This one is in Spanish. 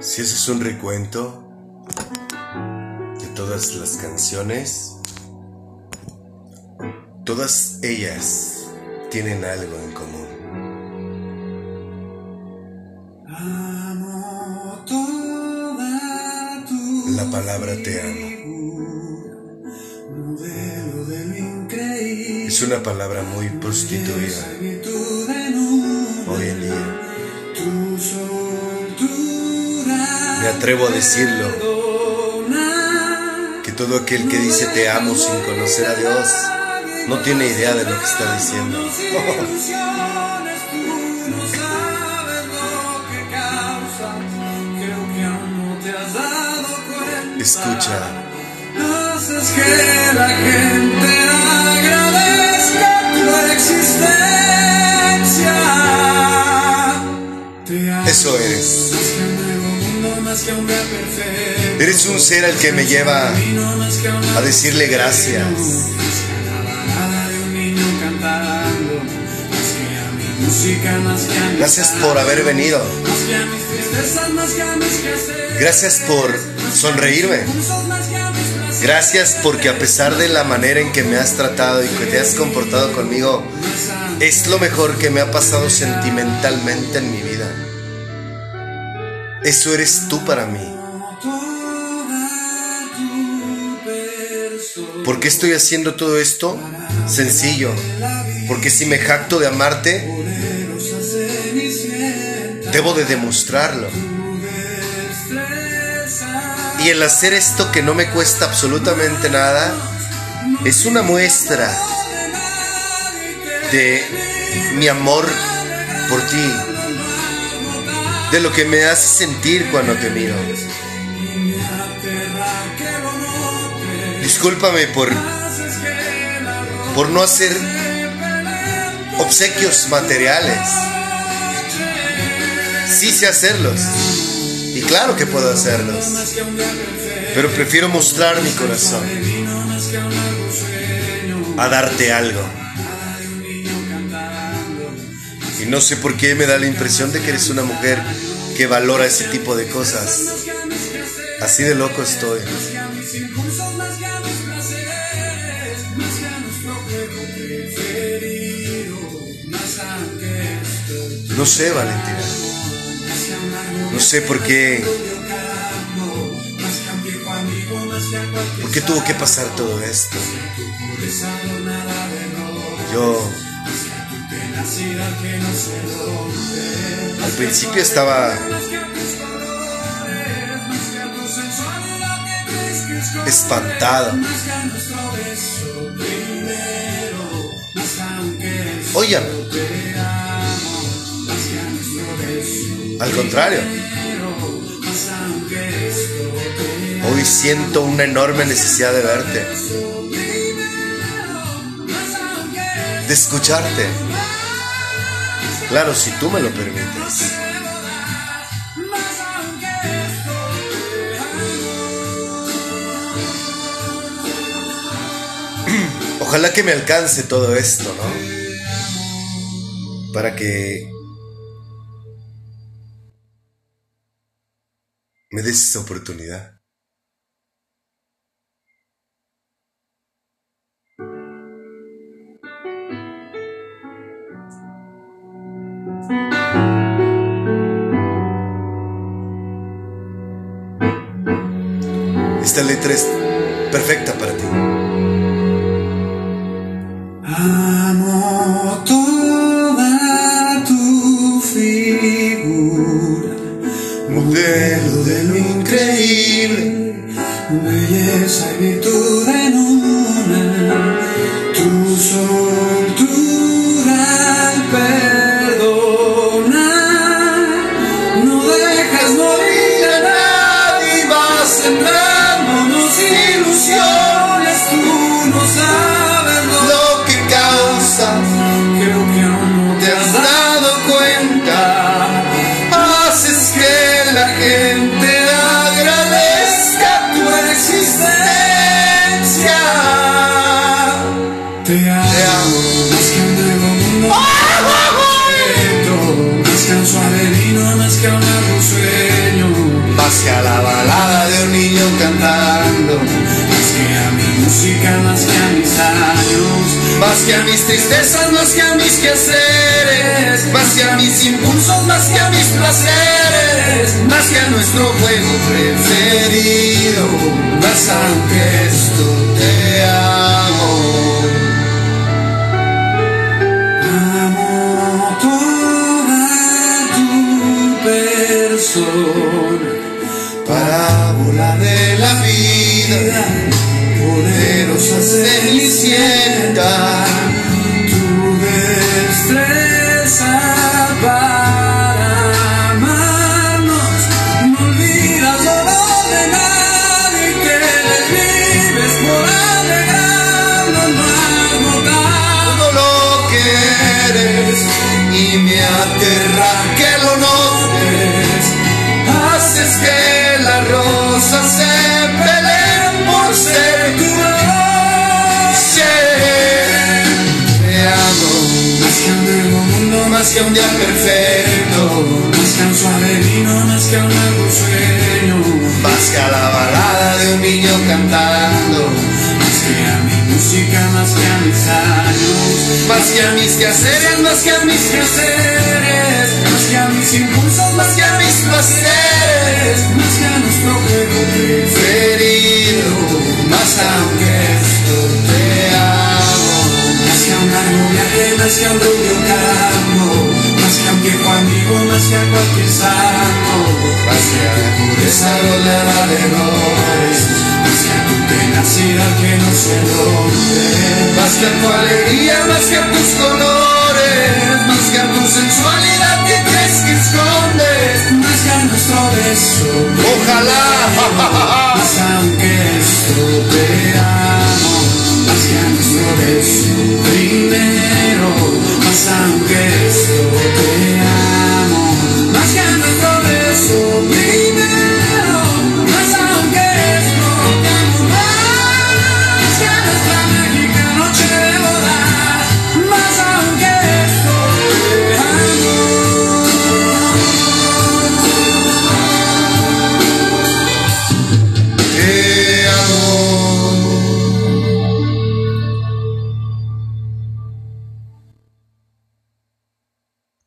Si ese es un recuento de todas las canciones, todas ellas tienen algo en común. Amo toda tu La palabra te amo modelo de es una palabra muy prostituida hoy en día. Me atrevo a decirlo, que todo aquel que dice te amo sin conocer a Dios no tiene idea de lo que está diciendo. Ilusiones, tú no sabes Eres un ser al que me lleva a decirle gracias. Gracias por haber venido. Gracias por sonreírme. Gracias porque a pesar de la manera en que me has tratado y que te has comportado conmigo, es lo mejor que me ha pasado sentimentalmente en mi vida. Eso eres tú para mí. ¿Por qué estoy haciendo todo esto? Sencillo. Porque si me jacto de amarte, debo de demostrarlo. Y el hacer esto que no me cuesta absolutamente nada, es una muestra de mi amor por ti, de lo que me hace sentir cuando te miro. Discúlpame por, por no hacer obsequios materiales. Sí sé hacerlos. Y claro que puedo hacerlos. Pero prefiero mostrar mi corazón a darte algo. Y no sé por qué me da la impresión de que eres una mujer que valora ese tipo de cosas. Así de loco estoy. No sé, Valentina. No sé por qué. ¿Por qué tuvo que pasar todo esto? Yo. Al principio estaba. Espantado. Óyame. Al contrario. Hoy siento una enorme necesidad de verte. De escucharte. Claro, si tú me lo permites. Ojalá que me alcance todo esto, ¿no? Para que me des esa oportunidad. Esta letra es perfecta para ti. Amo toda tu figura, modelo de lo increíble, belleza y virtud en una, que a mis tristezas, más que a mis quehaceres, más que a mis impulsos, más que a mis placeres, más que a nuestro juego preferido, más aunque esto te amo. Amo toda tu persona, Parábola de la vida, poderosa cenicienta. Haces que las rosas se peleen por ser tu noche. Te amo Más que un nuevo mundo, más que un día perfecto, más que un suave vino, más que un largo sueño. más que a la balada de un niño cantando, Más que a mi música, más que a mis años, más que a mis quehaceres, más que a mis quehaceres, más que a tu alegría, más que a tus colores, más que a tu sensualidad que crees que escondes. más que a nuestro beso, Ojalá,